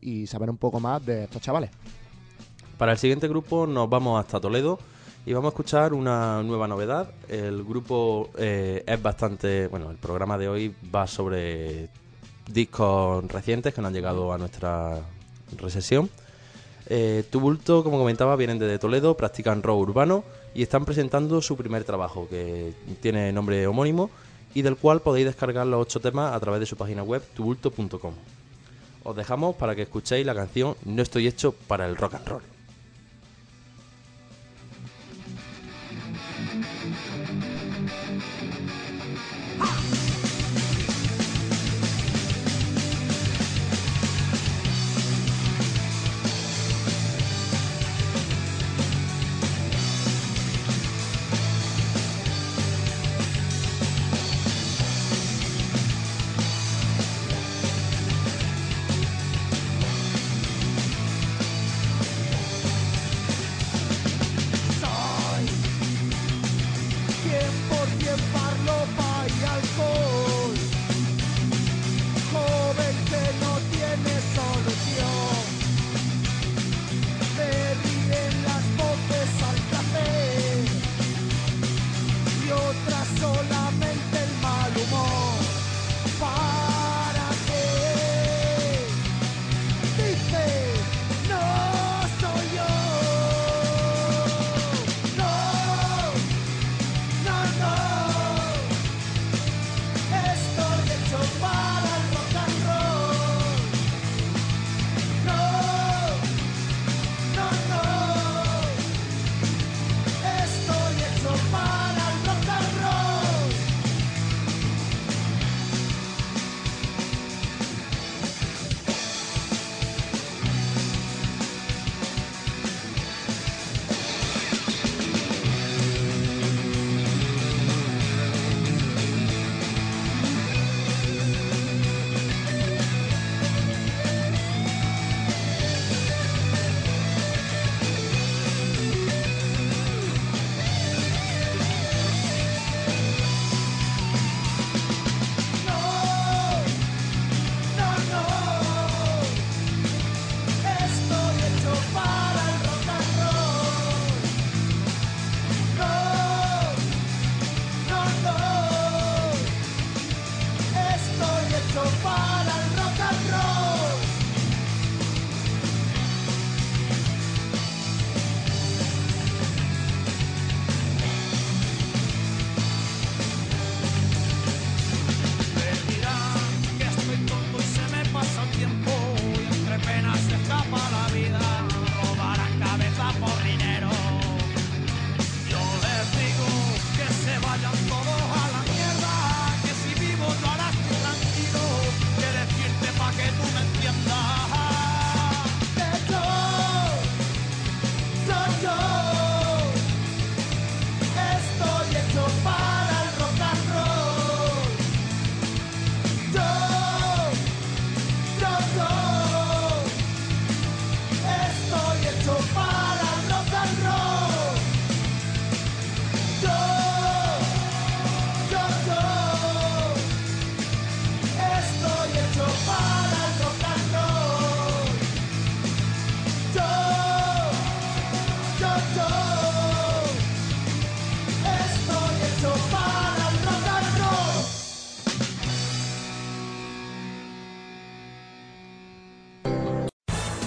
y saber un poco más de estos chavales. Para el siguiente grupo nos vamos hasta Toledo y vamos a escuchar una nueva novedad. El grupo eh, es bastante, bueno, el programa de hoy va sobre discos recientes que no han llegado a nuestra recesión. Eh, Tubulto, como comentaba, vienen de Toledo, practican rock urbano y están presentando su primer trabajo que tiene nombre homónimo y del cual podéis descargar los ocho temas a través de su página web tubulto.com os dejamos para que escuchéis la canción No estoy hecho para el rock and roll.